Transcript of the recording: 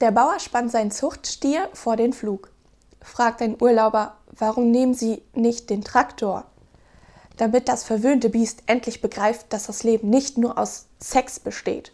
Der Bauer spannt seinen Zuchtstier vor den Flug. Fragt ein Urlauber, warum nehmen Sie nicht den Traktor? Damit das verwöhnte Biest endlich begreift, dass das Leben nicht nur aus Sex besteht.